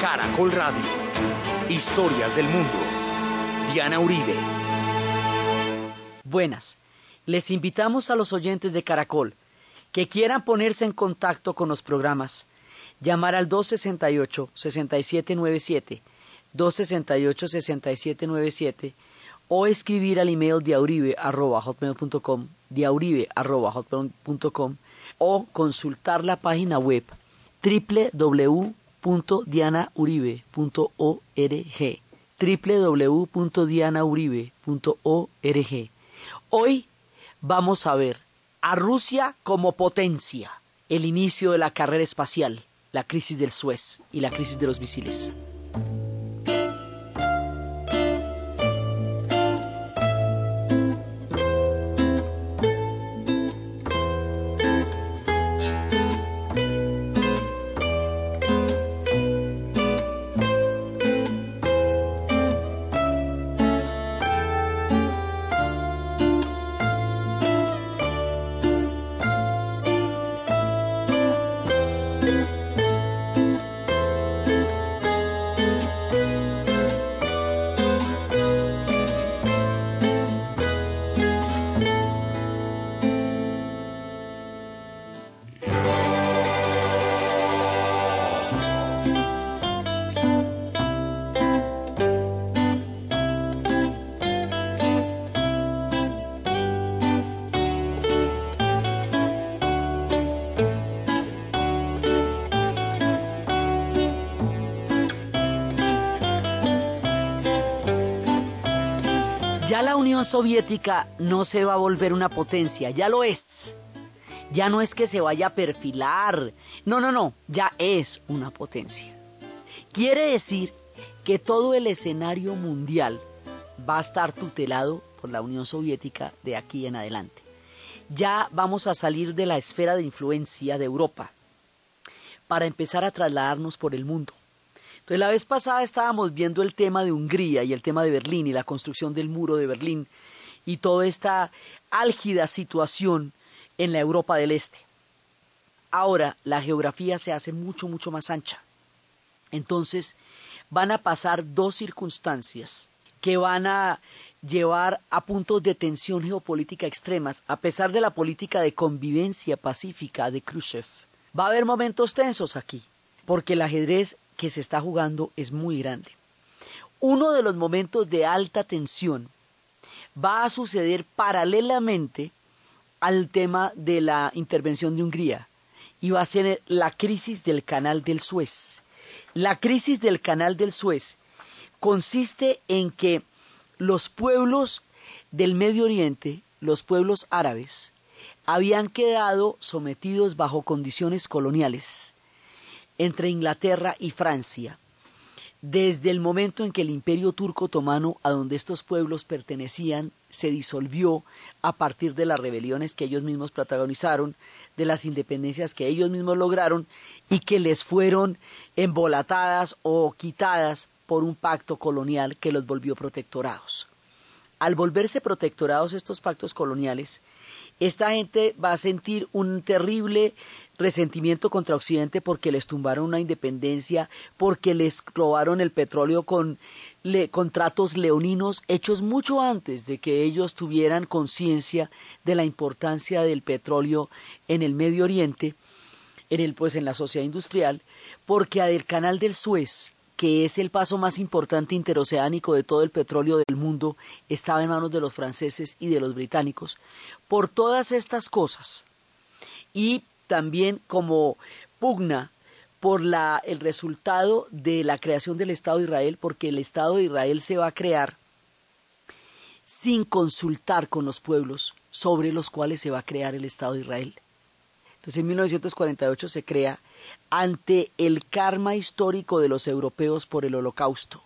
Caracol Radio. Historias del mundo. Diana Uribe. Buenas. Les invitamos a los oyentes de Caracol que quieran ponerse en contacto con los programas, llamar al 268-6797, 268-6797 o escribir al email diauribe.com, diauribe.com o consultar la página web www.dianauribe.org www.dianauribe.org Hoy vamos a ver a Rusia como potencia, el inicio de la carrera espacial, la crisis del Suez y la crisis de los misiles. Ya la Unión Soviética no se va a volver una potencia, ya lo es. Ya no es que se vaya a perfilar, no, no, no, ya es una potencia. Quiere decir que todo el escenario mundial va a estar tutelado por la Unión Soviética de aquí en adelante. Ya vamos a salir de la esfera de influencia de Europa para empezar a trasladarnos por el mundo. La vez pasada estábamos viendo el tema de Hungría y el tema de Berlín y la construcción del muro de Berlín y toda esta álgida situación en la Europa del Este. Ahora la geografía se hace mucho, mucho más ancha. Entonces van a pasar dos circunstancias que van a llevar a puntos de tensión geopolítica extremas, a pesar de la política de convivencia pacífica de Khrushchev. Va a haber momentos tensos aquí, porque el ajedrez que se está jugando es muy grande. Uno de los momentos de alta tensión va a suceder paralelamente al tema de la intervención de Hungría y va a ser la crisis del canal del Suez. La crisis del canal del Suez consiste en que los pueblos del Medio Oriente, los pueblos árabes, habían quedado sometidos bajo condiciones coloniales entre Inglaterra y Francia, desde el momento en que el imperio turco otomano, a donde estos pueblos pertenecían, se disolvió a partir de las rebeliones que ellos mismos protagonizaron, de las independencias que ellos mismos lograron y que les fueron embolatadas o quitadas por un pacto colonial que los volvió protectorados. Al volverse protectorados estos pactos coloniales, esta gente va a sentir un terrible resentimiento contra Occidente porque les tumbaron una independencia, porque les robaron el petróleo con contratos leoninos hechos mucho antes de que ellos tuvieran conciencia de la importancia del petróleo en el Medio Oriente, en el pues en la sociedad industrial, porque del canal del Suez, que es el paso más importante interoceánico de todo el petróleo del mundo, estaba en manos de los franceses y de los británicos. Por todas estas cosas y también como pugna por la, el resultado de la creación del Estado de Israel, porque el Estado de Israel se va a crear sin consultar con los pueblos sobre los cuales se va a crear el Estado de Israel. Entonces en 1948 se crea ante el karma histórico de los europeos por el holocausto,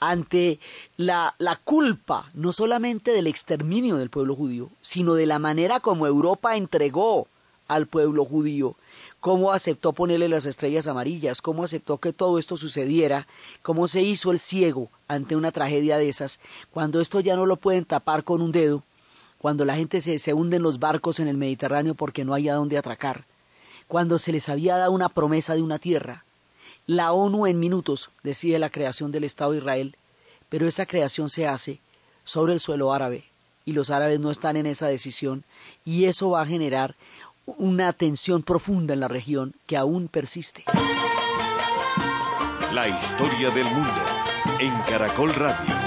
ante la, la, culpa no solamente del exterminio del pueblo judío, sino de la manera como Europa entregó al pueblo judío, cómo aceptó ponerle las estrellas amarillas, cómo aceptó que todo esto sucediera, cómo se hizo el ciego ante una tragedia de esas, cuando esto ya no lo pueden tapar con un dedo, cuando la gente se, se hunde en los barcos en el Mediterráneo porque no hay a dónde atracar, cuando se les había dado una promesa de una tierra, La ONU en minutos decide la creación del Estado de Israel, pero esa creación se hace sobre el suelo árabe y los árabes no están en esa decisión y eso va a generar una tensión profunda en la región que aún persiste. La historia del mundo en Caracol Radio.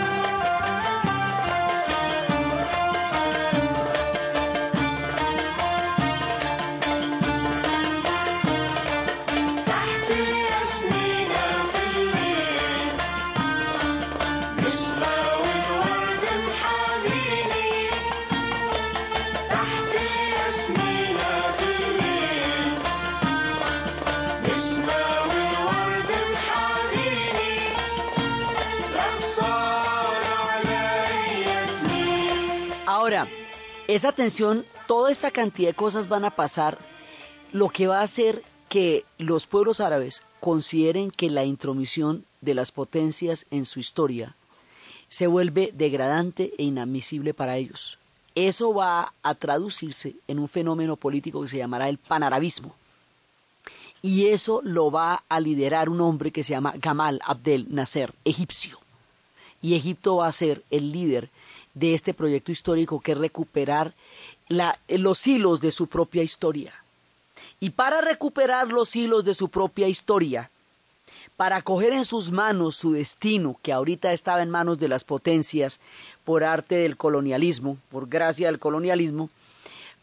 Esa tensión, toda esta cantidad de cosas van a pasar, lo que va a hacer que los pueblos árabes consideren que la intromisión de las potencias en su historia se vuelve degradante e inadmisible para ellos. Eso va a traducirse en un fenómeno político que se llamará el panarabismo. Y eso lo va a liderar un hombre que se llama Gamal Abdel Nasser, egipcio. Y Egipto va a ser el líder de este proyecto histórico que es recuperar los hilos de su propia historia. Y para recuperar los hilos de su propia historia, para coger en sus manos su destino, que ahorita estaba en manos de las potencias por arte del colonialismo, por gracia del colonialismo,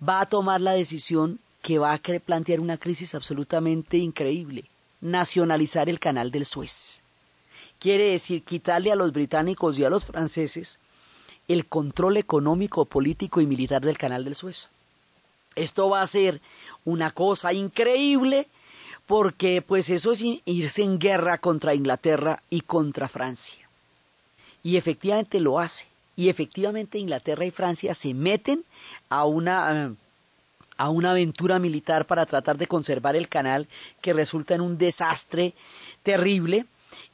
va a tomar la decisión que va a plantear una crisis absolutamente increíble, nacionalizar el canal del Suez. Quiere decir quitarle a los británicos y a los franceses el control económico, político y militar del canal del Suez. Esto va a ser una cosa increíble porque pues eso es irse en guerra contra Inglaterra y contra Francia. Y efectivamente lo hace. Y efectivamente Inglaterra y Francia se meten a una a una aventura militar para tratar de conservar el canal que resulta en un desastre terrible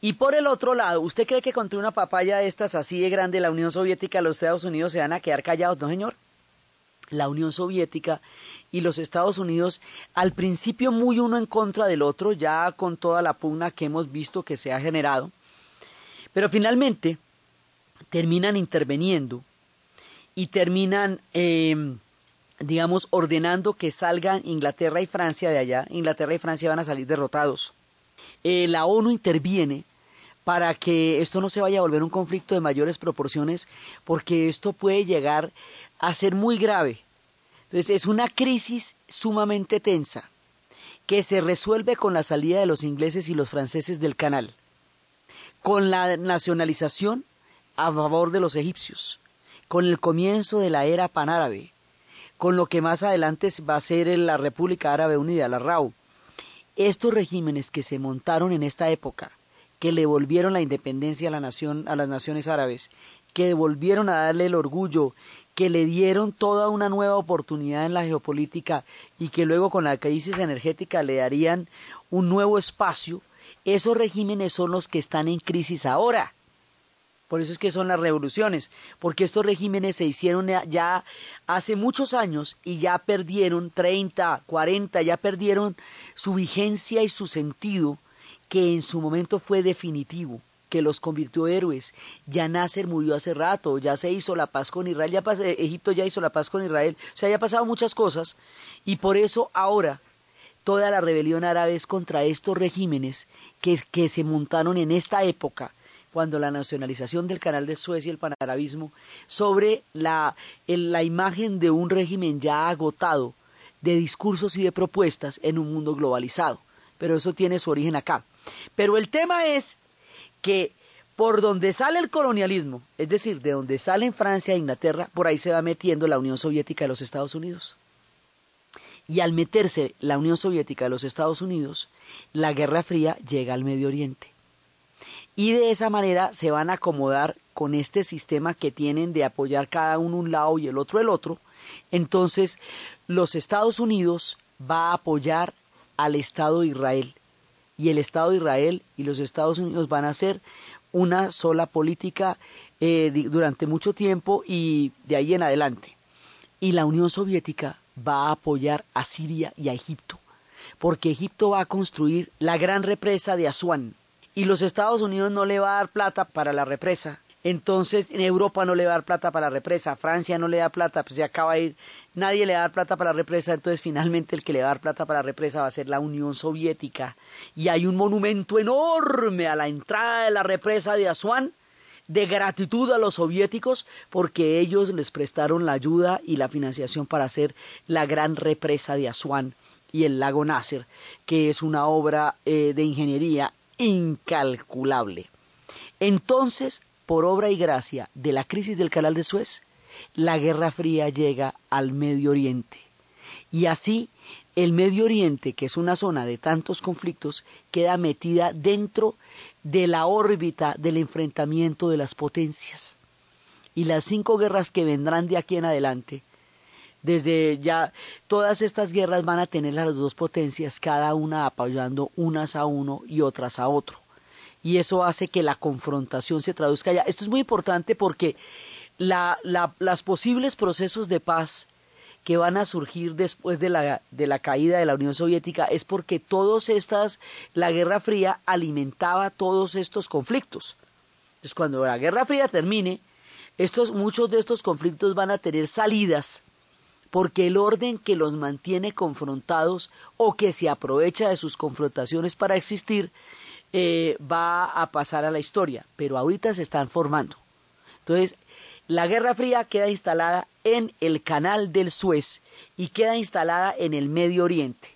y por el otro lado, ¿usted cree que contra una papaya de estas así de grande la Unión Soviética y los Estados Unidos se van a quedar callados? No, señor. La Unión Soviética y los Estados Unidos, al principio muy uno en contra del otro, ya con toda la pugna que hemos visto que se ha generado, pero finalmente terminan interviniendo y terminan, em, digamos, ordenando que salgan Inglaterra y Francia de allá. Inglaterra y Francia van a salir derrotados. Eh, la ONU interviene para que esto no se vaya a volver un conflicto de mayores proporciones, porque esto puede llegar a ser muy grave. Entonces es una crisis sumamente tensa que se resuelve con la salida de los ingleses y los franceses del canal, con la nacionalización a favor de los egipcios, con el comienzo de la era panárabe, con lo que más adelante va a ser la República Árabe Unida, la RAU. Estos regímenes que se montaron en esta época, que le volvieron la independencia a la nación, a las naciones árabes, que devolvieron a darle el orgullo, que le dieron toda una nueva oportunidad en la geopolítica y que luego con la crisis energética le darían un nuevo espacio, esos regímenes son los que están en crisis ahora. Por eso es que son las revoluciones, porque estos regímenes se hicieron ya hace muchos años y ya perdieron 30, 40, ya perdieron su vigencia y su sentido que en su momento fue definitivo, que los convirtió héroes. Ya Nasser murió hace rato, ya se hizo la paz con Israel, ya eh, Egipto ya hizo la paz con Israel, o sea, ya han pasado muchas cosas y por eso ahora toda la rebelión árabe es contra estos regímenes que, se montaron en esta época cuando la nacionalización del canal de Suez y el panarabismo, sobre la imagen de un régimen ya agotado de discursos y de propuestas en un mundo globalizado. Pero eso tiene su origen acá. Pero el tema es que por donde sale el colonialismo, es decir, de donde salen Francia e Inglaterra, por ahí se va metiendo la Unión Soviética de los Estados Unidos. Y al meterse la Unión Soviética de los Estados Unidos, la Guerra Fría llega al Medio Oriente. Y de esa manera se van a acomodar con este sistema que tienen de apoyar cada uno un lado y el otro el otro. Entonces, los Estados Unidos va a apoyar al Estado de Israel y el Estado de Israel y los Estados Unidos van a hacer una sola política eh, durante mucho tiempo y de ahí en adelante. Y la Unión Soviética va a apoyar a Siria y a Egipto, porque Egipto va a construir la gran represa de Asuán y los Estados Unidos no le va a dar plata para la represa. Entonces, en Europa no le va a dar plata para la represa, Francia no le da plata, pues se acaba de ir, nadie le va a dar plata para la represa, entonces finalmente el que le va a dar plata para la represa va a ser la Unión Soviética. Y hay un monumento enorme a la entrada de la represa de Asuán, de gratitud a los soviéticos porque ellos les prestaron la ayuda y la financiación para hacer la gran represa de Asuán y el lago Nasser, que es una obra eh, de ingeniería incalculable. Entonces, por obra y gracia de la crisis del canal de Suez, la Guerra Fría llega al Medio Oriente. Y así el Medio Oriente, que es una zona de tantos conflictos, queda metida dentro de la órbita del enfrentamiento de las potencias. Y las cinco guerras que vendrán de aquí en adelante, desde ya todas estas guerras van a tener las dos potencias, cada una apoyando unas a uno y otras a otro. Y eso hace que la confrontación se traduzca allá. Esto es muy importante porque la, las posibles procesos de paz que van a surgir después de la, de la caída de la Unión Soviética es porque todos estas, la Guerra Fría alimentaba todos estos conflictos. Entonces, cuando la Guerra Fría termine, estos, muchos de estos conflictos van a tener salidas porque el orden que los mantiene confrontados o que se aprovecha de sus confrontaciones para existir eh, va a pasar a la historia, pero ahorita se están formando. Entonces, la Guerra Fría queda instalada en el canal del Suez y queda instalada en el Medio Oriente.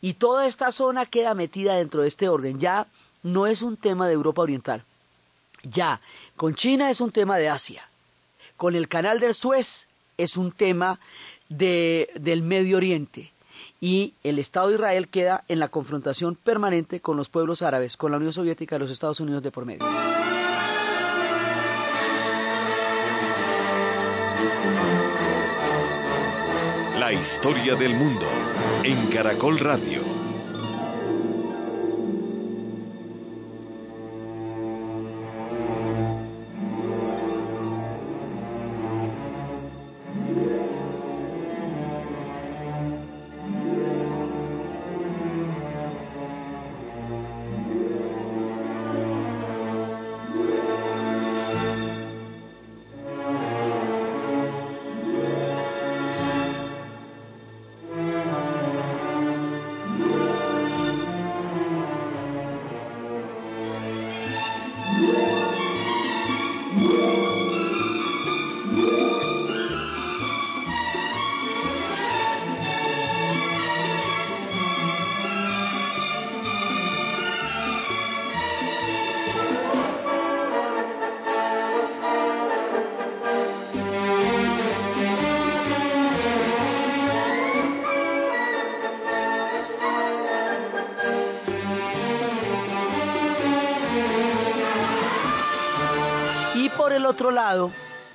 Y toda esta zona queda metida dentro de este orden. Ya no es un tema de Europa Oriental. Ya, con China es un tema de Asia. Con el canal del Suez es un tema de, del Medio Oriente. Y el Estado de Israel queda en la confrontación permanente con los pueblos árabes, con la Unión Soviética y los Estados Unidos de por medio. Historia del mundo en Caracol Radio.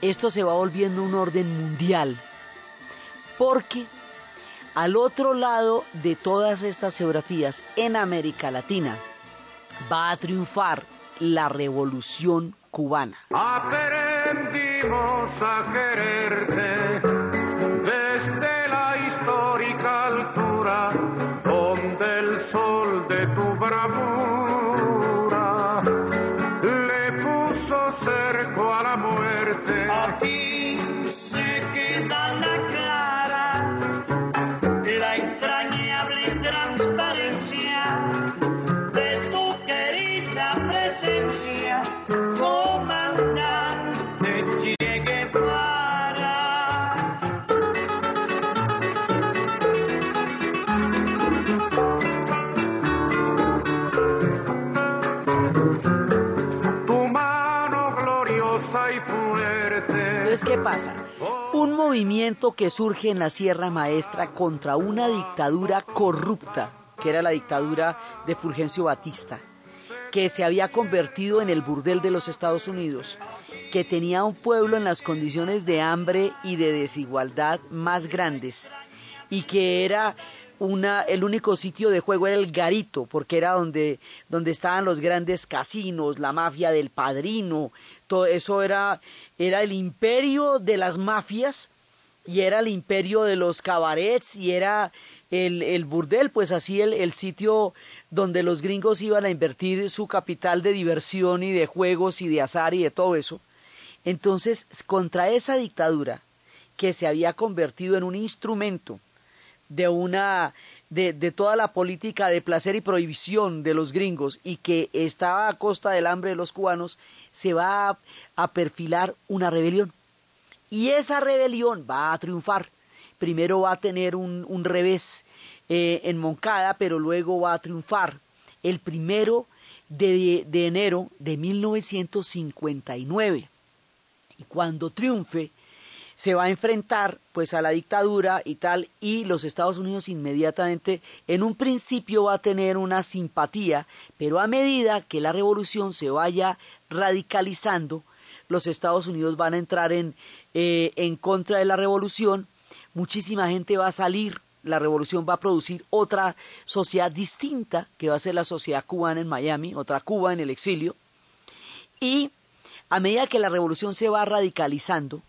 Esto se va volviendo un orden mundial, porque al otro lado de todas estas geografías, en América Latina, va a triunfar la revolución cubana. Aprendimos a quererte desde la histórica altura, donde el sol de tu bravura la muerte. Aquí se queda movimiento que surge en la Sierra Maestra contra una dictadura corrupta, que era la dictadura de Fulgencio Batista, que se había convertido en el burdel de los Estados Unidos, que tenía un pueblo en las condiciones de hambre y de desigualdad más grandes, y que era una, el único sitio de juego era el garito, porque era donde, donde estaban los grandes casinos, la mafia del padrino, todo eso era, era el imperio de las mafias y era el imperio de los cabarets y era el, el burdel, pues así el, el, sitio donde los gringos iban a invertir su capital de diversión y de juegos y de azar y de todo eso. Entonces, contra esa dictadura que se había convertido en un instrumento de una de, de, toda la política de placer y prohibición de los gringos y que estaba a costa del hambre de los cubanos, se va a, a perfilar una rebelión. Y esa rebelión va a triunfar. Primero va a tener un, un revés eh, en Moncada, pero luego va a triunfar. El primero de, de enero de 1959. Y cuando triunfe, se va a enfrentar pues a la dictadura y tal y los Estados Unidos inmediatamente en un principio va a tener una simpatía pero a medida que la revolución se vaya radicalizando los Estados Unidos van a entrar en, eh, en contra de la revolución muchísima gente va a salir la revolución va a producir otra sociedad distinta que va a ser la sociedad cubana en Miami otra Cuba en el exilio y a medida que la revolución se va radicalizando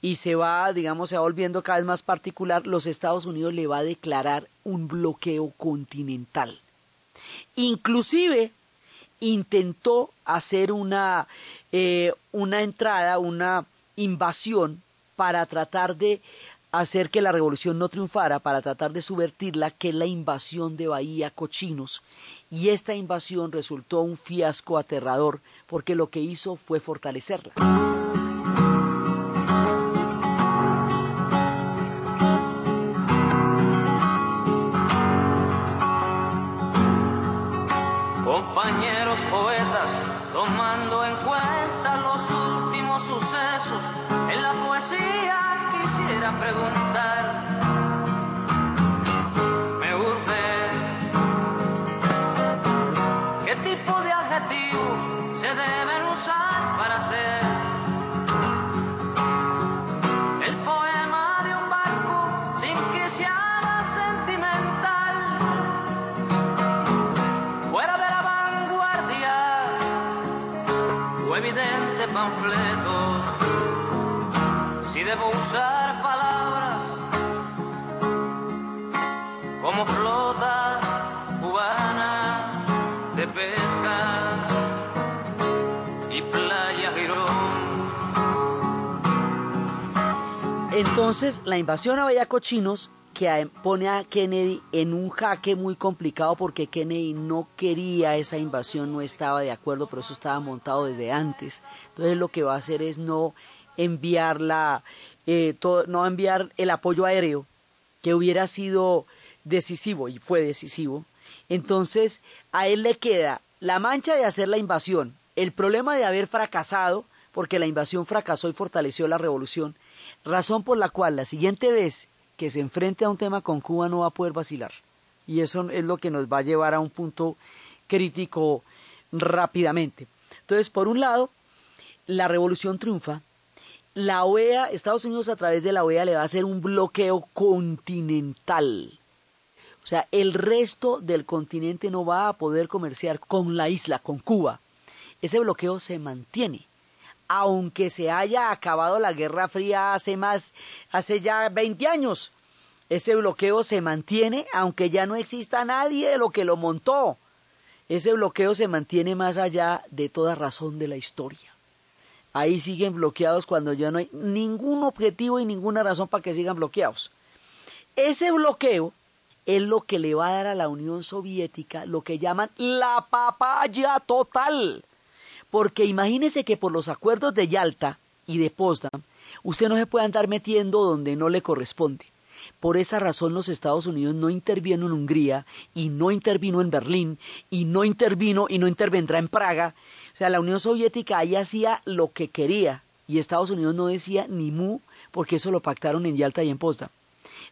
y se va, digamos, se va volviendo cada vez más particular, los Estados Unidos le va a declarar un bloqueo continental. Inclusive intentó hacer una, eh, una entrada, una invasión para tratar de hacer que la revolución no triunfara, para tratar de subvertirla, que es la invasión de Bahía Cochinos. Y esta invasión resultó un fiasco aterrador, porque lo que hizo fue fortalecerla. Entonces, la invasión a Vallacochinos que pone a Kennedy en un jaque muy complicado porque Kennedy no quería esa invasión, no estaba de acuerdo, pero eso estaba montado desde antes. Entonces lo que va a hacer es no enviar la, eh, no enviar el apoyo aéreo que hubiera sido decisivo y fue decisivo. Entonces a él le queda la mancha de hacer la invasión, el problema de haber fracasado, porque la invasión fracasó y fortaleció la revolución, razón por la cual la siguiente vez que se enfrente a un tema con Cuba no va a poder vacilar. Y eso es lo que nos va a llevar a un punto crítico rápidamente. Entonces, por un lado, la revolución triunfa. La OEA, Estados Unidos a través de la OEA le va a hacer un bloqueo continental. O sea, el resto del continente no va a poder comerciar con la isla, con Cuba. Ese bloqueo se mantiene aunque se haya acabado la Guerra Fría hace más, hace ya 20 años. Ese bloqueo se mantiene, aunque ya no exista nadie de lo que lo montó. Ese bloqueo se mantiene más allá de toda razón de la historia. Ahí siguen bloqueados cuando ya no hay ningún objetivo y ninguna razón para que sigan bloqueados. Ese bloqueo es lo que le va a dar a la Unión Soviética lo que llaman la papaya total. Porque imagínese que por los acuerdos de Yalta y de Potsdam, usted no se puede andar metiendo donde no le corresponde. Por esa razón los Estados Unidos no intervino en Hungría y no intervino en Berlín y no intervino y no intervendrá en Praga. O sea, la Unión Soviética ahí hacía lo que quería y Estados Unidos no decía ni mu porque eso lo pactaron en Yalta y en Potsdam.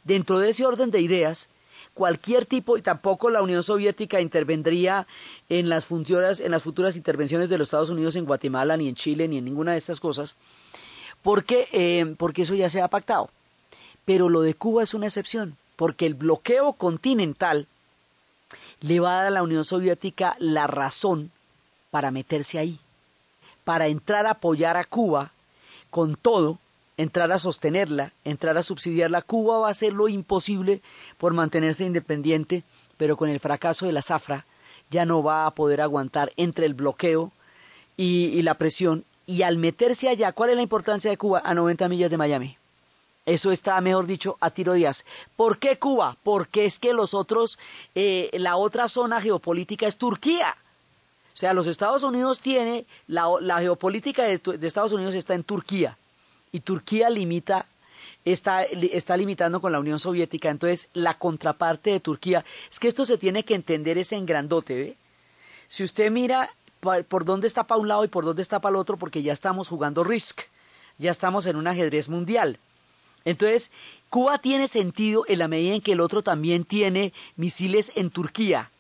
Dentro de ese orden de ideas, cualquier tipo y tampoco la Unión Soviética intervendría en las futuras en las futuras intervenciones de los Estados Unidos en Guatemala ni en Chile ni en ninguna de estas cosas porque eh, porque eso ya se ha pactado. Pero lo de Cuba es una excepción porque el bloqueo continental le va a dar a la Unión Soviética la razón para meterse ahí para entrar a apoyar a Cuba con todo entrar a sostenerla, entrar a subsidiarla. Cuba va a hacer lo imposible por mantenerse independiente, pero con el fracaso de la zafra ya no va a poder aguantar entre el bloqueo y, la presión. Y al meterse allá, ¿cuál es la importancia de Cuba? A 90 millas de Miami. Eso está, mejor dicho, a tiro de días. ¿Por qué Cuba? Porque es que los otros, eh, la otra zona geopolítica es Turquía. O sea, los Estados Unidos tiene, la, geopolítica de, Estados Unidos está en Turquía. Y Turquía limita, está, está limitando con la Unión Soviética. Entonces, la contraparte de Turquía, es que esto se tiene que entender ese en grandote, ¿ve? Si usted mira por, por dónde está para un lado y por dónde está para el otro, porque ya estamos jugando Risk, ya estamos en un ajedrez mundial. Entonces, Cuba tiene sentido en la medida en que el otro también tiene misiles en Turquía.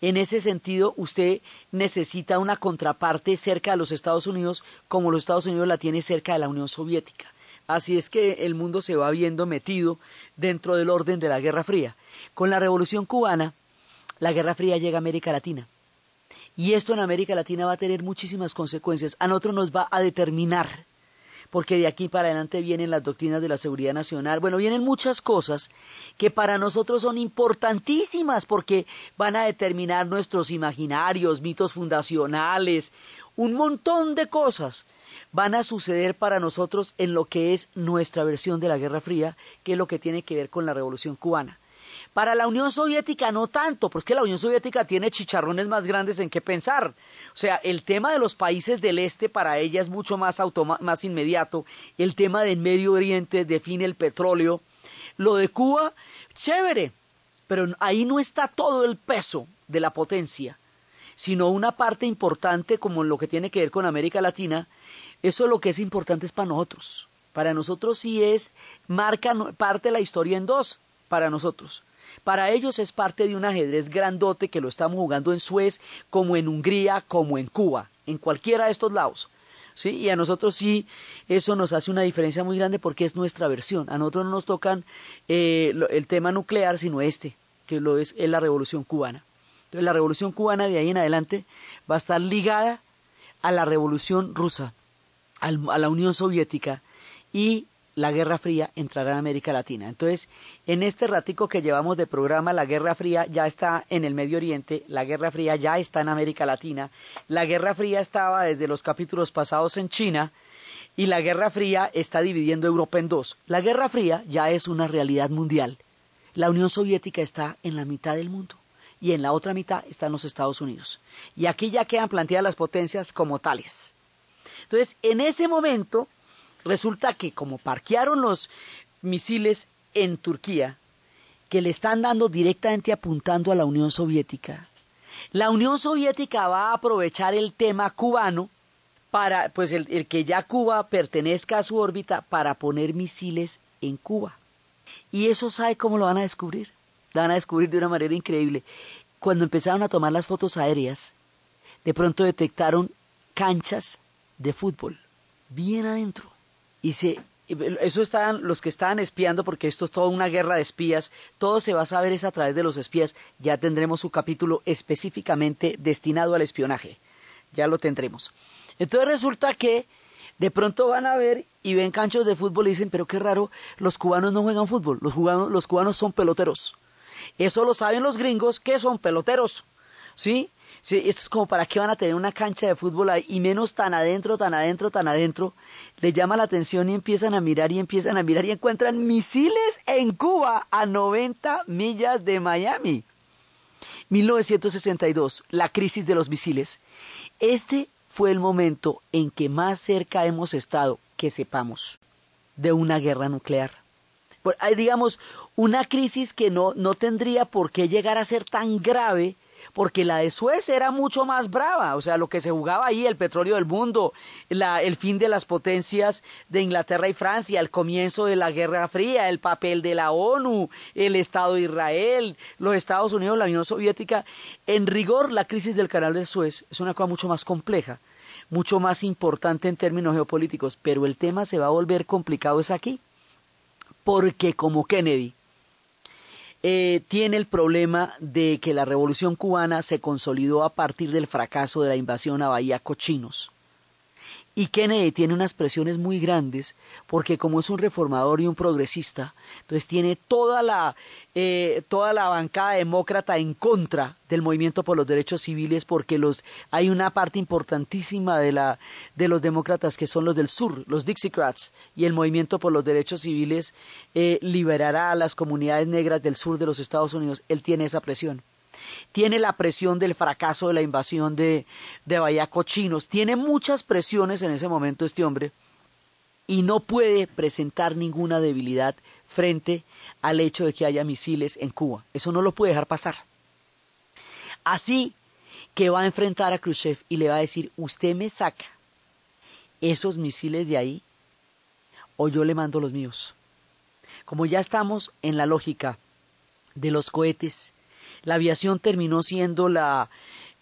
En ese sentido, usted necesita una contraparte cerca de los Estados Unidos, como los Estados Unidos la tiene cerca de la Unión Soviética. Así es que el mundo se va viendo metido dentro del orden de la Guerra Fría. Con la Revolución cubana, la Guerra Fría llega a América Latina. Y esto en América Latina va a tener muchísimas consecuencias. A nosotros nos va a determinar porque de aquí para adelante vienen las doctrinas de la seguridad nacional, bueno, vienen muchas cosas que para nosotros son importantísimas porque van a determinar nuestros imaginarios, mitos fundacionales, un montón de cosas van a suceder para nosotros en lo que es nuestra versión de la Guerra Fría, que es lo que tiene que ver con la Revolución cubana. Para la Unión Soviética no tanto, porque la Unión Soviética tiene chicharrones más grandes en qué pensar. O sea, el tema de los países del este para ella es mucho más, más inmediato. El tema del Medio Oriente define el petróleo. Lo de Cuba, chévere, pero ahí no está todo el peso de la potencia, sino una parte importante como lo que tiene que ver con América Latina. Eso lo que es importante es para nosotros. Para nosotros sí es, marca parte de la historia en dos, para nosotros. Para ellos es parte de un ajedrez grandote que lo estamos jugando en Suez, como en Hungría, como en Cuba, en cualquiera de estos lados. ¿Sí? Y a nosotros sí, eso nos hace una diferencia muy grande porque es nuestra versión. A nosotros no nos tocan eh, el tema nuclear, sino este, que lo es, es la revolución cubana. Entonces la revolución cubana de ahí en adelante va a estar ligada a la revolución rusa, a la Unión Soviética y la Guerra Fría entrará en América Latina. Entonces, en este ratico que llevamos de programa, la Guerra Fría ya está en el Medio Oriente, la Guerra Fría ya está en América Latina, la Guerra Fría estaba desde los capítulos pasados en China y la Guerra Fría está dividiendo Europa en dos. La Guerra Fría ya es una realidad mundial. La Unión Soviética está en la mitad del mundo y en la otra mitad están los Estados Unidos. Y aquí ya quedan planteadas las potencias como tales. Entonces, en ese momento, Resulta que como parquearon los misiles en Turquía, que le están dando directamente apuntando a la Unión Soviética, la Unión Soviética va a aprovechar el tema cubano para, pues el, el, que ya Cuba pertenezca a su órbita para poner misiles en Cuba. Y eso sabe cómo lo van a descubrir. Lo van a descubrir de una manera increíble. Cuando empezaron a tomar las fotos aéreas, de pronto detectaron canchas de fútbol bien adentro y se eso están los que estaban espiando porque esto es toda una guerra de espías, todo se va a saber es a través de los espías, ya tendremos su capítulo específicamente destinado al espionaje. Ya lo tendremos. Entonces resulta que de pronto van a ver y ven canchos de fútbol y dicen, pero qué raro, los cubanos no juegan fútbol, los cubanos, los cubanos son peloteros. Eso lo saben los gringos que son peloteros. ¿Sí? Esto es como para qué van a tener una cancha de fútbol ahí y menos tan adentro, tan adentro, tan adentro. Les llama la atención y empiezan a mirar y empiezan a mirar y encuentran misiles en Cuba a 90 millas de Miami. 1962, la crisis de los misiles. Este fue el momento en que más cerca hemos estado, que sepamos, de una guerra nuclear. Hay, digamos, una crisis que no, no tendría por qué llegar a ser tan grave porque la de Suez era mucho más brava, o sea, lo que se jugaba ahí, el petróleo del mundo, el fin de las potencias de Inglaterra y Francia, el comienzo de la Guerra Fría, el papel de la ONU, el Estado de Israel, los Estados Unidos, la Unión Soviética. En rigor, la crisis del canal de Suez es una cosa mucho más compleja, mucho más importante en términos geopolíticos, pero el tema se va a volver complicado es aquí, porque como Kennedy, eh, tiene el problema de que la revolución cubana se consolidó a partir del fracaso de la invasión a Bahía Cochinos. Y Kennedy tiene unas presiones muy grandes porque como es un reformador y un progresista, entonces tiene toda la, eh, toda la bancada demócrata en contra del movimiento por los derechos civiles porque los, hay una parte importantísima de, la, de los demócratas que son los del sur, los Dixiecrats, y el movimiento por los derechos civiles eh, liberará a las comunidades negras del sur de los Estados Unidos. Él tiene esa presión tiene la presión del fracaso de la invasión de, de Bahía Cochinos, tiene muchas presiones en ese momento este hombre y no puede presentar ninguna debilidad frente al hecho de que haya misiles en Cuba. Eso no lo puede dejar pasar. Así que va a enfrentar a Khrushchev y le va a decir, usted me saca esos misiles de ahí o yo le mando los míos. Como ya estamos en la lógica de los cohetes, la aviación terminó siendo la,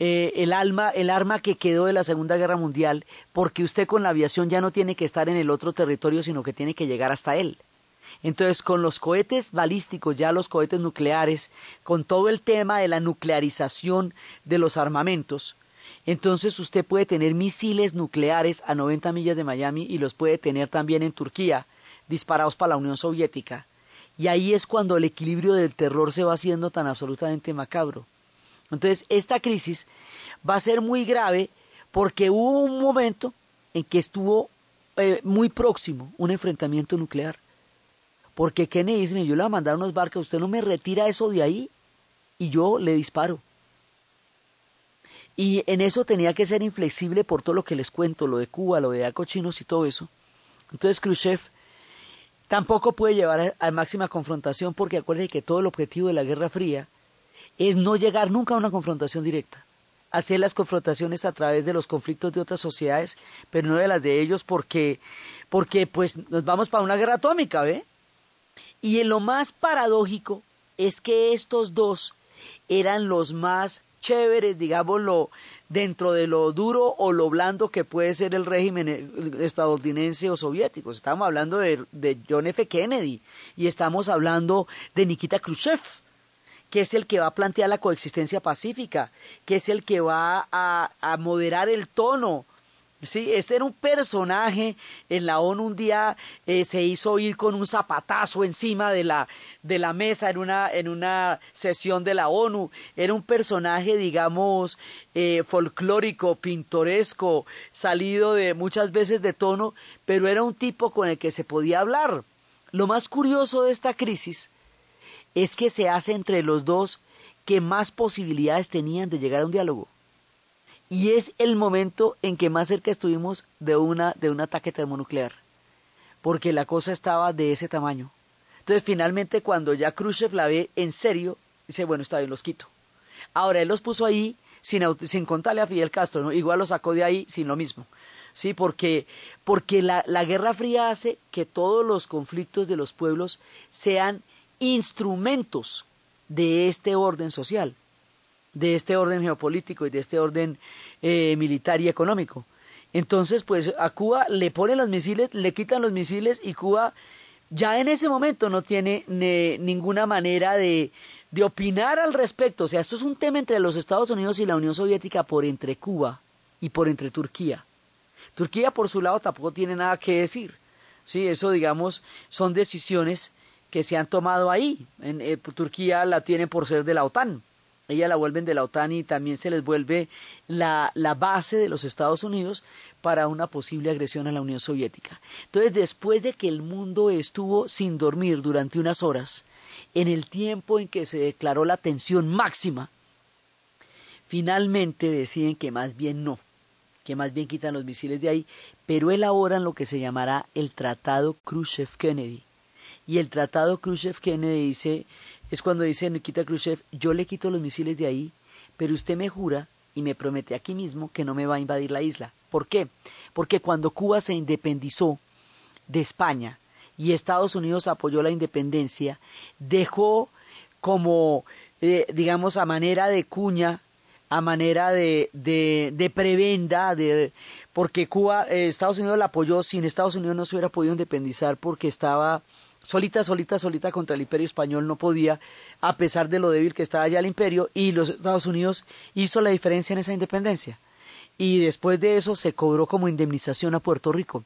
eh, el, alma, el arma que quedó de la Segunda Guerra Mundial, porque usted con la aviación ya no tiene que estar en el otro territorio, sino que tiene que llegar hasta él. Entonces, con los cohetes balísticos, ya los cohetes nucleares, con todo el tema de la nuclearización de los armamentos, entonces usted puede tener misiles nucleares a 90 millas de Miami y los puede tener también en Turquía, disparados para la Unión Soviética. Y ahí es cuando el equilibrio del terror se va haciendo tan absolutamente macabro. Entonces, esta crisis va a ser muy grave porque hubo un momento en que estuvo eh, muy próximo un enfrentamiento nuclear. Porque Kennedy dice, yo le voy a mandar unos barcos, usted no me retira eso de ahí y yo le disparo. Y en eso tenía que ser inflexible por todo lo que les cuento, lo de Cuba, lo de Acochinos y todo eso. Entonces Khrushchev Tampoco puede llevar a, máxima confrontación porque acuérdense que todo el objetivo de la Guerra Fría es no llegar nunca a una confrontación directa. Hacer las confrontaciones a través de los conflictos de otras sociedades, pero no de las de ellos porque, porque pues nos vamos para una guerra atómica, ¿ve? Y en lo más paradójico es que estos dos eran los más chéveres, digámoslo, dentro de lo duro o lo blando que puede ser el régimen eh, estadounidense o soviético. Estamos hablando de, John F. Kennedy y estamos hablando de Nikita Khrushchev, que es el que va a plantear la coexistencia pacífica, que es el que va a moderar el tono Sí, este era un personaje en la ONU un día eh, se hizo ir con un zapatazo encima de la, de la mesa en una, en una sesión de la ONU. Era un personaje, digamos, eh, folclórico, pintoresco, salido de muchas veces de tono, pero era un tipo con el que se podía hablar. Lo más curioso de esta crisis es que se hace entre los dos que más posibilidades tenían de llegar a un diálogo y es el momento en que más cerca estuvimos de una de un ataque termonuclear, porque la cosa estaba de ese tamaño. Entonces, finalmente, cuando ya Khrushchev la ve en serio, dice, bueno, está bien, los quito. Ahora, él los puso ahí sin, sin contarle a Fidel Castro, ¿no? igual los sacó de ahí sin lo mismo. Sí, porque, porque la, la Guerra Fría hace que todos los conflictos de los pueblos sean instrumentos de este orden social de este orden geopolítico y de este orden eh, militar y económico. Entonces, pues a Cuba le ponen los misiles, le quitan los misiles y Cuba ya en ese momento no tiene ninguna manera de, de opinar al respecto. O sea, esto es un tema entre los Estados Unidos y la Unión Soviética por entre Cuba y por entre Turquía. Turquía, por su lado, tampoco tiene nada que decir. Sí, eso, digamos, son decisiones que se han tomado ahí. En, eh, Turquía la tiene por ser de la OTAN ella la vuelven de la OTAN y también se les vuelve la, la, base de los Estados Unidos para una posible agresión a la Unión Soviética. Entonces, después de que el mundo estuvo sin dormir durante unas horas, en el tiempo en que se declaró la tensión máxima, finalmente deciden que más bien no, que más bien quitan los misiles de ahí, pero elaboran lo que se llamará el Tratado Khrushchev-Kennedy. Y el Tratado Khrushchev-Kennedy dice es cuando dice Nikita Khrushchev, yo le quito los misiles de ahí, pero usted me jura y me promete aquí mismo que no me va a invadir la isla. ¿Por qué? Porque cuando Cuba se independizó de España y Estados Unidos apoyó la independencia, dejó como, eh, digamos, a manera de cuña, a manera de, de, prebenda, de, porque Cuba, eh, Estados Unidos la apoyó, sin Estados Unidos no se hubiera podido independizar porque estaba solita, solita, solita contra el imperio español no podía, a pesar de lo débil que estaba ya el imperio, y los Estados Unidos hizo la diferencia en esa independencia. y después de eso se cobró como indemnización a Puerto Rico.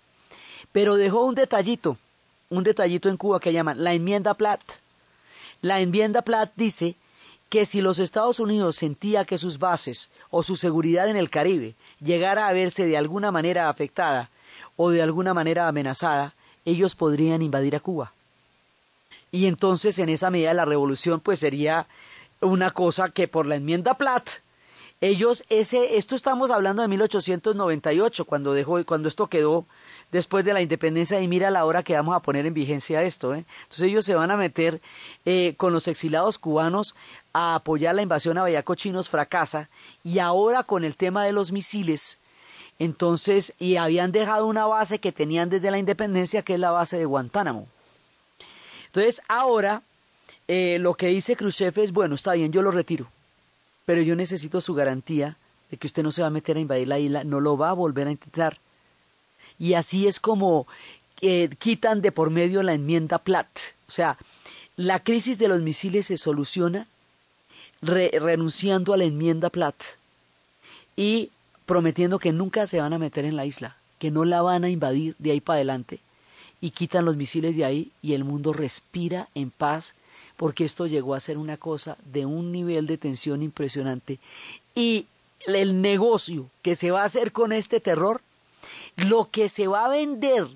Pero dejó un detallito, un detallito en Cuba que llaman la enmienda Platt. La enmienda Platt dice que si los Estados Unidos sentía que sus bases o su seguridad en el Caribe llegara a verse de alguna manera afectada o de alguna manera amenazada, ellos podrían invadir a Cuba. Y entonces en esa medida la revolución pues sería una cosa que por la enmienda Platt ellos ese esto estamos hablando de 1898 cuando dejó cuando esto quedó después de la independencia y mira la hora que vamos a poner en vigencia esto. ¿eh? Entonces ellos se van a meter eh, con los exilados cubanos a apoyar la invasión a Bayaco Chinos, fracasa, y ahora con el tema de los misiles, entonces, y habían dejado una base que tenían desde la independencia, que es la base de Guantánamo. Entonces, ahora eh, lo que dice Khrushchev es, bueno, está bien, yo lo retiro, pero yo necesito su garantía de que usted no se va a meter a invadir la isla, no lo va a volver a intentar y así es como eh, quitan de por medio la enmienda Platt. O sea, la crisis de los misiles se soluciona renunciando a la enmienda Platt y prometiendo que nunca se van a meter en la isla, que no la van a invadir de ahí para adelante. Y quitan los misiles de ahí y el mundo respira en paz porque esto llegó a ser una cosa de un nivel de tensión impresionante. Y el negocio que se va a hacer con este terror lo que se va a vender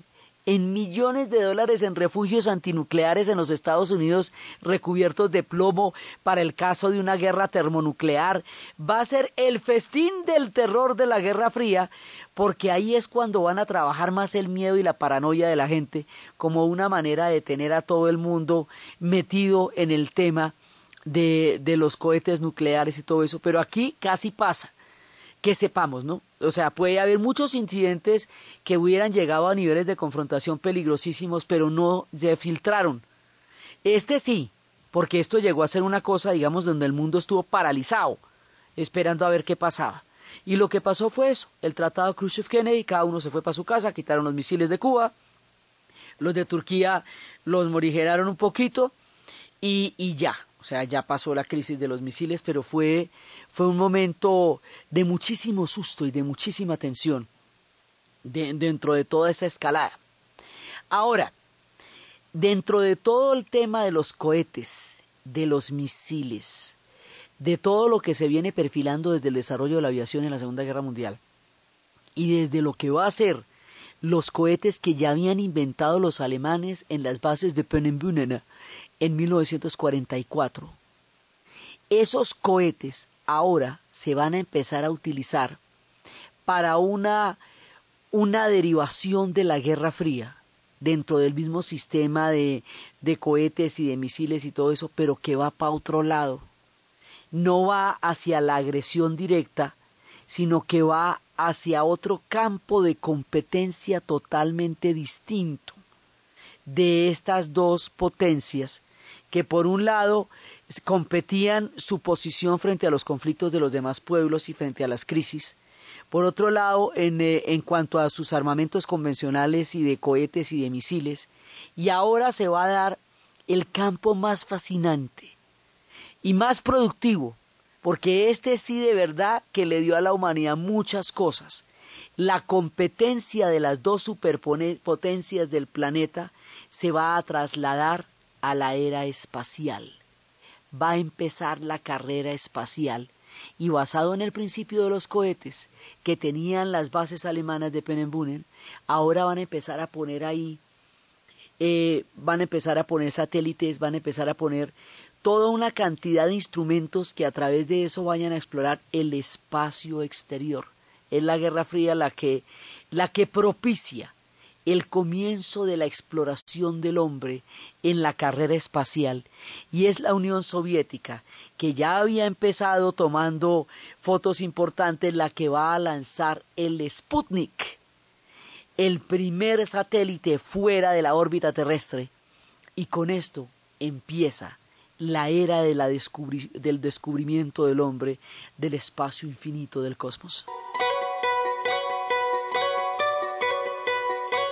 en millones de dólares en refugios antinucleares en los Estados Unidos recubiertos de plomo para el caso de una guerra termonuclear, va a ser el festín del terror de la Guerra Fría, porque ahí es cuando van a trabajar más el miedo y la paranoia de la gente como una manera de tener a todo el mundo metido en el tema de, de los cohetes nucleares y todo eso. Pero aquí casi pasa que sepamos, ¿no? O sea, puede haber muchos incidentes que hubieran llegado a niveles de confrontación peligrosísimos, pero no se filtraron. Este sí, porque esto llegó a ser una cosa, digamos, donde el mundo estuvo paralizado, esperando a ver qué pasaba. Y lo que pasó fue eso, el tratado Khrushchev-Kennedy, cada uno se fue para su casa, quitaron los misiles de Cuba, los de Turquía los morigeraron un poquito y, y ya, o sea, ya pasó la crisis de los misiles, pero fue fue un momento de muchísimo susto y de muchísima tensión dentro de toda esa escalada. Ahora, dentro de todo el tema de los cohetes, de los misiles, de todo lo que se viene perfilando desde el desarrollo de la aviación en la Segunda Guerra Mundial, y desde lo que va a ser los cohetes que ya habían inventado los alemanes en las bases de Peenemünde en 1944. Esos cohetes ahora se van a empezar a utilizar para una, una derivación de la Guerra Fría dentro del mismo sistema de, de cohetes y de misiles y todo eso, pero que va para otro lado. No va hacia la agresión directa, sino que va hacia otro campo de competencia totalmente distinto de estas dos potencias que por un lado competían su posición frente a los conflictos de los demás pueblos y frente a las crisis. Por otro lado, en, eh, en, cuanto a sus armamentos convencionales y de cohetes y de misiles, y ahora se va a dar el campo más fascinante y más productivo, porque este sí de verdad que le dio a la humanidad muchas cosas. La competencia de las dos superpotencias del planeta se va a trasladar a la era espacial va a empezar la carrera espacial y basado en el principio de los cohetes que tenían las bases alemanas de Peenemünde, ahora van a empezar a poner ahí, eh, van a empezar a poner satélites, van a empezar a poner toda una cantidad de instrumentos que a través de eso vayan a explorar el espacio exterior. Es la Guerra Fría la que, la que propicia el comienzo de la exploración del hombre en la carrera espacial y es la Unión Soviética que ya había empezado tomando fotos importantes la que va a lanzar el Sputnik, el primer satélite fuera de la órbita terrestre y con esto empieza la era del descubrimiento del hombre del espacio infinito del cosmos.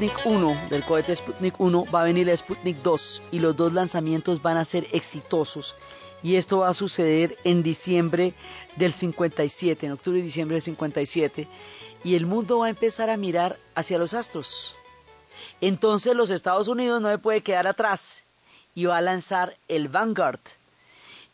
Sputnik 1, del cohete Sputnik 1, va a venir el Sputnik 2 y los dos lanzamientos van a ser exitosos. Y esto va a suceder en diciembre del 57, en octubre y diciembre del 57. Y el mundo va a empezar a mirar hacia los astros. Entonces los Estados Unidos no se puede quedar atrás y va a lanzar el Vanguard,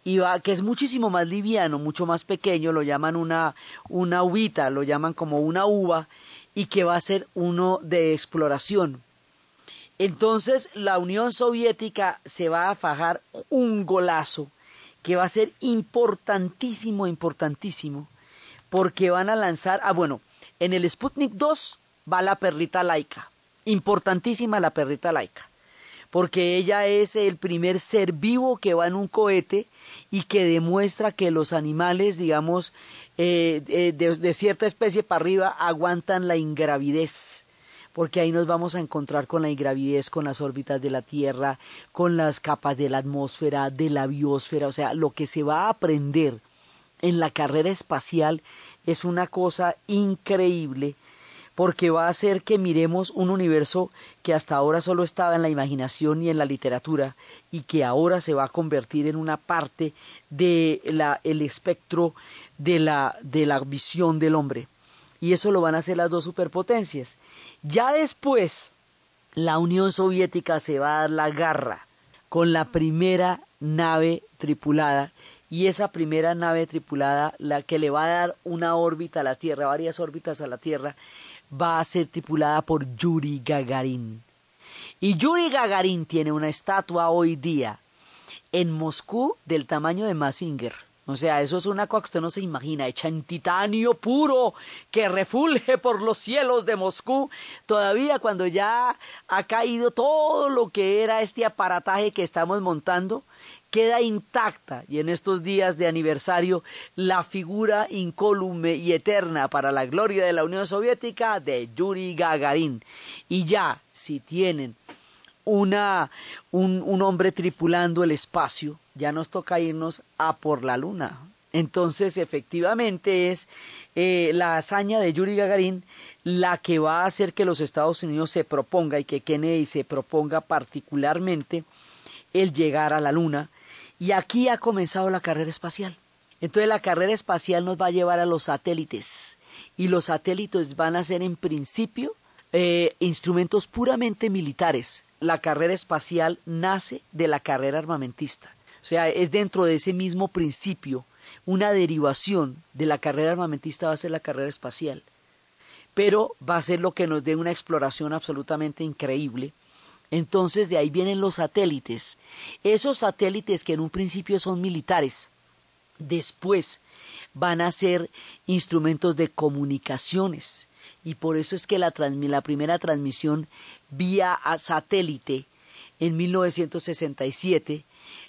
y va, que es muchísimo más liviano, mucho más pequeño, lo llaman una, una uvita, lo llaman como una uva, y que va a ser uno de exploración. Entonces la Unión Soviética se va a fajar un golazo que va a ser importantísimo, importantísimo, porque van a lanzar, ah bueno, en el Sputnik 2 va la perrita laica, importantísima la perrita laica porque ella es el primer ser vivo que va en un cohete y que demuestra que los animales, digamos, eh, eh, de, cierta especie para arriba aguantan la ingravidez porque ahí nos vamos a encontrar con la ingravidez, con las órbitas de la Tierra, con las capas de la atmósfera, de la biosfera, o sea, lo que se va a aprender en la carrera espacial es una cosa increíble porque va a hacer que miremos un universo que hasta ahora solo estaba en la imaginación y en la literatura y que ahora se va a convertir en una parte de la, el espectro de la, de la visión del hombre. Y eso lo van a hacer las dos superpotencias. Ya después, la Unión Soviética se va a dar la garra con la primera nave tripulada y esa primera nave tripulada, la que le va a dar una órbita a la Tierra, varias órbitas a la Tierra, va a ser tripulada por Yuri Gagarin. Y Yuri Gagarin tiene una estatua hoy día en Moscú del tamaño de Mazinger. O sea, eso es una cosa que usted no se imagina, hecha en titanio puro, que refulge por los cielos de Moscú. Todavía cuando ya ha caído todo lo que era este aparataje que estamos montando, queda intacta y en estos días de aniversario la figura incólume y eterna para la gloria de la Unión Soviética de Yuri Gagarin. Y ya, si tienen una, un, un hombre tripulando el espacio, ya nos toca irnos a por la luna. Entonces, efectivamente, es eh, la hazaña de Yuri Gagarin la que va a hacer que los Estados Unidos se proponga y que Kennedy se proponga particularmente el llegar a la luna y aquí ha comenzado la carrera espacial. Entonces la carrera espacial nos va a llevar a los satélites y los satélites van a ser en principio eh, instrumentos puramente militares. La carrera espacial nace de la carrera armamentista. O sea, es dentro de ese mismo principio, una derivación de la carrera armamentista va a ser la carrera espacial. Pero va a ser lo que nos dé una exploración absolutamente increíble entonces de ahí vienen los satélites. Esos satélites que en un principio son militares, después van a ser instrumentos de comunicaciones. Y por eso es que la, la primera transmisión vía satélite en 1967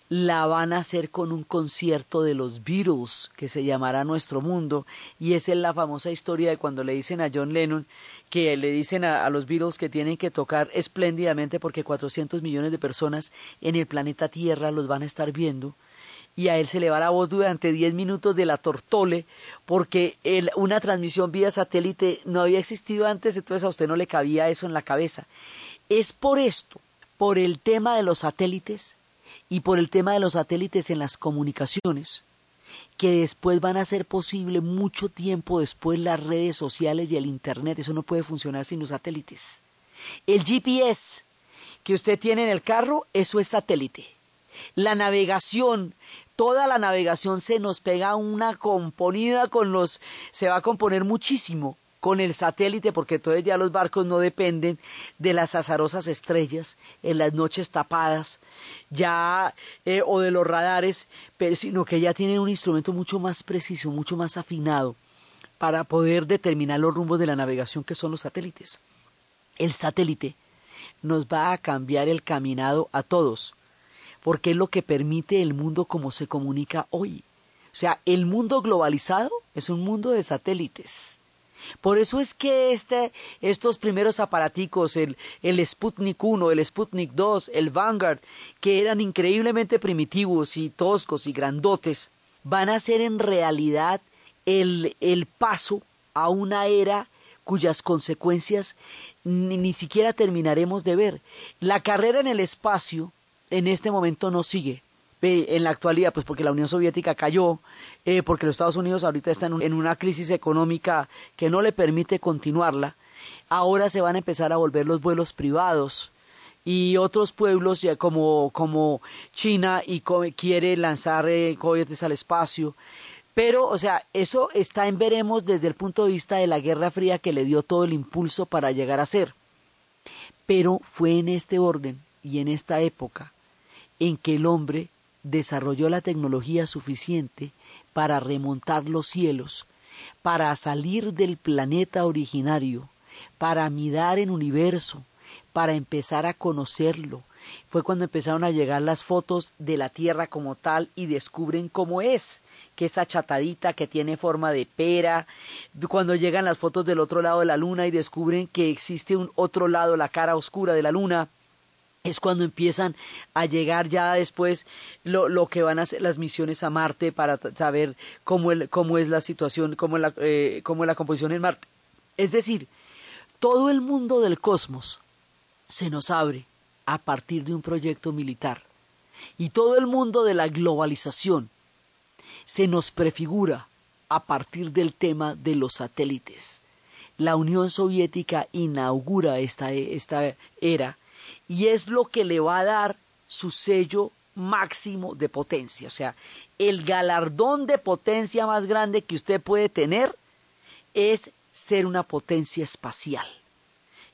la van a hacer con un concierto de los Beatles que se llamará Nuestro Mundo y esa es la famosa historia de cuando le dicen a John Lennon que le dicen a, los Beatles que tienen que tocar espléndidamente porque 400 millones de personas en el planeta Tierra los van a estar viendo y a él se le va la voz durante 10 minutos de la tortole porque una transmisión vía satélite no había existido antes, entonces a usted no le cabía eso en la cabeza. Es por esto, por el tema de los satélites, y por el tema de los satélites en las comunicaciones, que después van a ser posible mucho tiempo después las redes sociales y el Internet. Eso no puede funcionar sin los satélites. El GPS que usted tiene en el carro, eso es satélite. La navegación, toda la navegación se nos pega una componida con los, se va a componer muchísimo con el satélite, porque entonces ya los barcos no dependen de las azarosas estrellas en las noches tapadas, ya eh, o de los radares, pero, sino que ya tienen un instrumento mucho más preciso, mucho más afinado para poder determinar los rumbos de la navegación que son los satélites. El satélite nos va a cambiar el caminado a todos, porque es lo que permite el mundo como se comunica hoy. O sea, el mundo globalizado es un mundo de satélites por eso es que este, estos primeros aparaticos, el, el Sputnik 1, el Sputnik 2, el Vanguard, que eran increíblemente primitivos y toscos y grandotes, van a ser en realidad el, el paso a una era cuyas consecuencias ni, ni siquiera terminaremos de ver. La carrera en el espacio en este momento no sigue. En la actualidad, pues porque la Unión Soviética cayó, eh, porque los Estados Unidos ahorita están en un- en una crisis económica que no le permite continuarla, ahora se van a empezar a volver los vuelos privados y otros pueblos ya como, como China y quiere lanzar eh, cohetes al espacio. Pero, o sea, eso está en veremos desde el punto de vista de la Guerra Fría que le dio todo el impulso para llegar a ser. Pero fue en este orden y en esta época en que el hombre desarrolló la tecnología suficiente para remontar los cielos, para salir del planeta originario, para mirar en universo, para empezar a conocerlo. Fue cuando empezaron a llegar las fotos de la Tierra como tal y descubren cómo es, que es achatadita, que tiene forma de pera. Cuando llegan las fotos del otro lado de la Luna y descubren que existe un otro lado, la cara oscura de la Luna es cuando empiezan a llegar ya después lo, lo que van a hacer las misiones a Marte para saber cómo, el- cómo es la situación, cómo es la, eh, cómo es la composición en Marte. Es decir, todo el mundo del cosmos se nos abre a partir de un proyecto militar. Y todo el mundo de la globalización se nos prefigura a partir del tema de los satélites. La Unión Soviética inaugura esta, esta era y es lo que le va a dar su sello máximo de potencia. O sea, el galardón de potencia más grande que usted puede tener es ser una potencia espacial.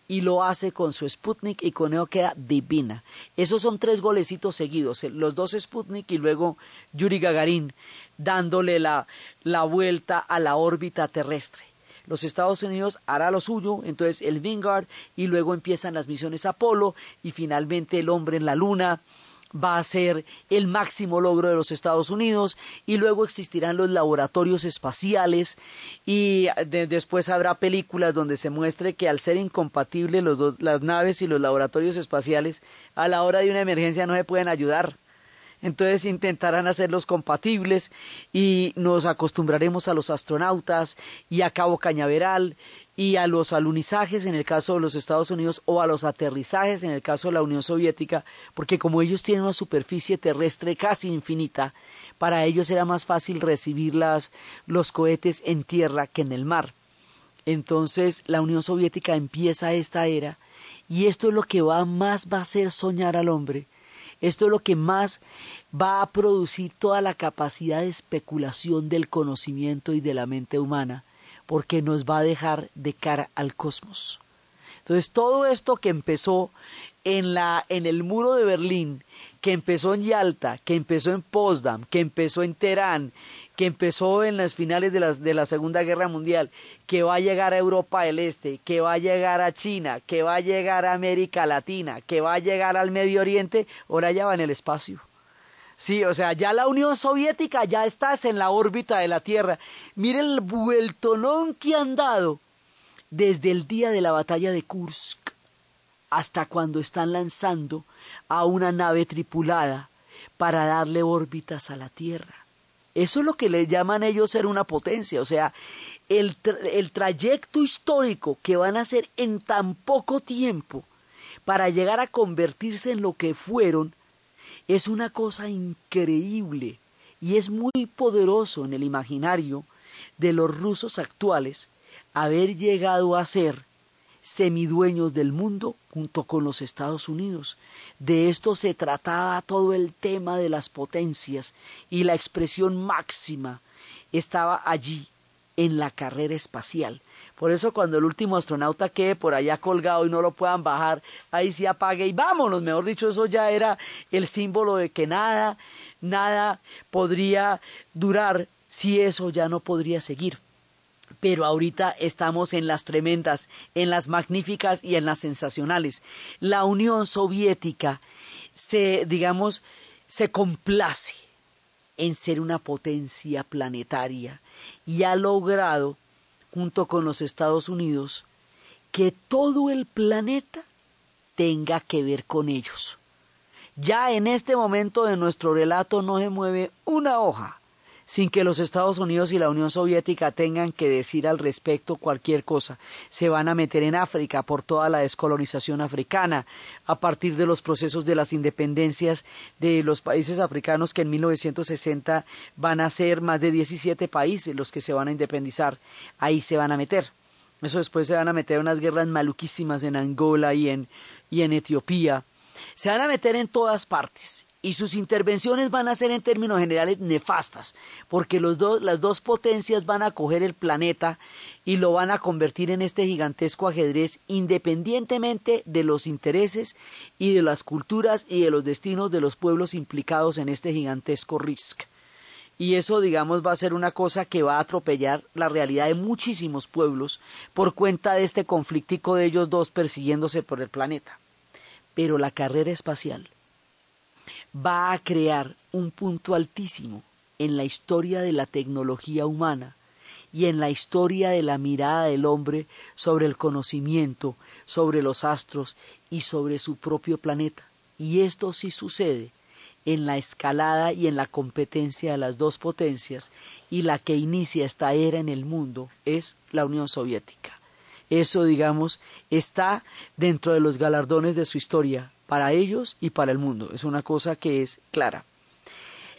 Y lo hace con su Sputnik y con eso queda divina. Esos son tres golecitos seguidos, los dos Sputnik y luego Yuri Gagarin dándole la, la vuelta a la órbita terrestre. Los Estados Unidos hará lo suyo, entonces el Vanguard y luego empiezan las misiones Apolo y finalmente el hombre en la luna va a ser el máximo logro de los Estados Unidos y luego existirán los laboratorios espaciales y de- después habrá películas donde se muestre que al ser incompatibles los las naves y los laboratorios espaciales a la hora de una emergencia no se pueden ayudar. Entonces intentarán hacerlos compatibles y nos acostumbraremos a los astronautas y a Cabo Cañaveral y a los alunizajes en el caso de los Estados Unidos o a los aterrizajes en el caso de la Unión Soviética, porque como ellos tienen una superficie terrestre casi infinita, para ellos era más fácil recibir las, los cohetes en tierra que en el mar. Entonces la Unión Soviética empieza esta era y esto es lo que va más va a hacer soñar al hombre. Esto es lo que más va a producir toda la capacidad de especulación del conocimiento y de la mente humana, porque nos va a dejar de cara al cosmos. Entonces todo esto que empezó en la en el muro de Berlín, que empezó en Yalta, que empezó en Potsdam, que empezó en Teherán, que empezó en las finales de, de la Segunda Guerra Mundial, que va a llegar a Europa del Este, que va a llegar a China, que va a llegar a América Latina, que va a llegar al Medio Oriente, ahora ya va en el espacio. Sí, o sea, ya la Unión Soviética ya estás en la órbita de la Tierra. Mire el vueltonón que han dado desde el día de la batalla de Kursk hasta cuando están lanzando a una nave tripulada para darle órbitas a la Tierra. Eso es lo que le llaman ellos ser una potencia, o sea, el, el trayecto histórico que van a hacer en tan poco tiempo para llegar a convertirse en lo que fueron es una cosa increíble y es muy poderoso en el imaginario de los rusos actuales haber llegado a ser semidueños del mundo junto con los Estados Unidos. De esto se trataba todo el tema de las potencias y la expresión máxima estaba allí en la carrera espacial. Por eso cuando el último astronauta quede por allá colgado y no lo puedan bajar, ahí sí apague y vámonos. Mejor dicho, eso ya era el símbolo de que nada, nada podría durar si eso ya no podría seguir pero ahorita estamos en las tremendas, en las magníficas y en las sensacionales. La Unión Soviética se, digamos, se complace en ser una potencia planetaria y ha logrado, junto con los Estados Unidos, que todo el planeta tenga que ver con ellos. Ya en este momento de nuestro relato no se mueve una hoja sin que los Estados Unidos y la Unión Soviética tengan que decir al respecto cualquier cosa. Se van a meter en África por toda la descolonización africana, a partir de los procesos de las independencias de los países africanos que en 1960 van a ser más de 17 países los que se van a independizar. Ahí se van a meter. Eso después se van a meter en unas guerras maluquísimas en Angola y en, y en Etiopía. Se van a meter en todas partes y sus intervenciones van a ser en términos generales nefastas, porque los las dos potencias van a coger el planeta y lo van a convertir en este gigantesco ajedrez independientemente de los intereses y de las culturas y de los destinos de los pueblos implicados en este gigantesco risk. Y eso, digamos, va a ser una cosa que va a atropellar la realidad de muchísimos pueblos por cuenta de este conflictico de ellos dos persiguiéndose por el planeta. Pero la carrera espacial va a crear un punto altísimo en la historia de la tecnología humana y en la historia de la mirada del hombre sobre el conocimiento, sobre los astros y sobre su propio planeta. Y esto sí sucede en la escalada y en la competencia de las dos potencias, y la que inicia esta era en el mundo es la Unión Soviética. Eso, digamos, está dentro de los galardones de su historia, para ellos y para el mundo. Es una cosa que es clara.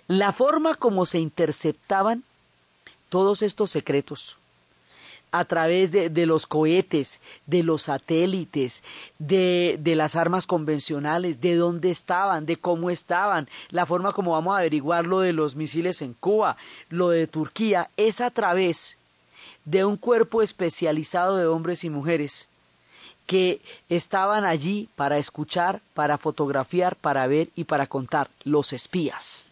La forma como se interceptaban todos estos secretos a través de, los cohetes, de los satélites, de, de, las armas convencionales, de dónde estaban, de cómo estaban, la forma como vamos a averiguar lo de los misiles en Cuba, lo de Turquía, es a través de un cuerpo especializado de hombres y mujeres que estaban allí para escuchar, para fotografiar, para ver y para contar, los espías.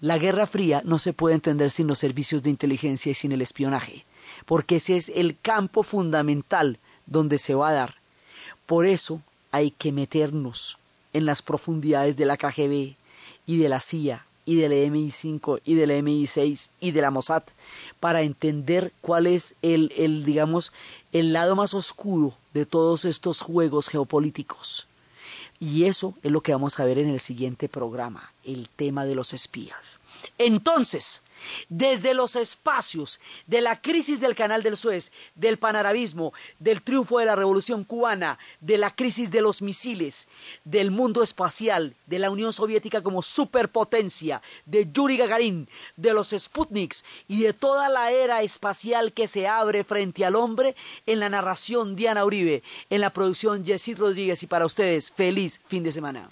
La Guerra Fría no se puede entender sin los servicios de inteligencia y sin el espionaje, porque ese es el campo fundamental donde se va a dar. Por eso hay que meternos en las profundidades de la KGB y de la CIA y de la MI5 y de la MI6 y de la Mossad para entender cuál es el, el digamos, el lado más oscuro de todos estos juegos geopolíticos. Y eso es lo que vamos a ver en el siguiente programa, el tema de los espías. Entonces, desde los espacios de la crisis del canal del Suez, del panarabismo, del triunfo de la revolución cubana, de la crisis de los misiles, del mundo espacial, de la Unión Soviética como superpotencia, de Yuri Gagarin, de los Sputniks y de toda la era espacial que se abre frente al hombre en la narración Diana Uribe, en la producción Jessy Rodríguez y para ustedes, feliz fin de semana.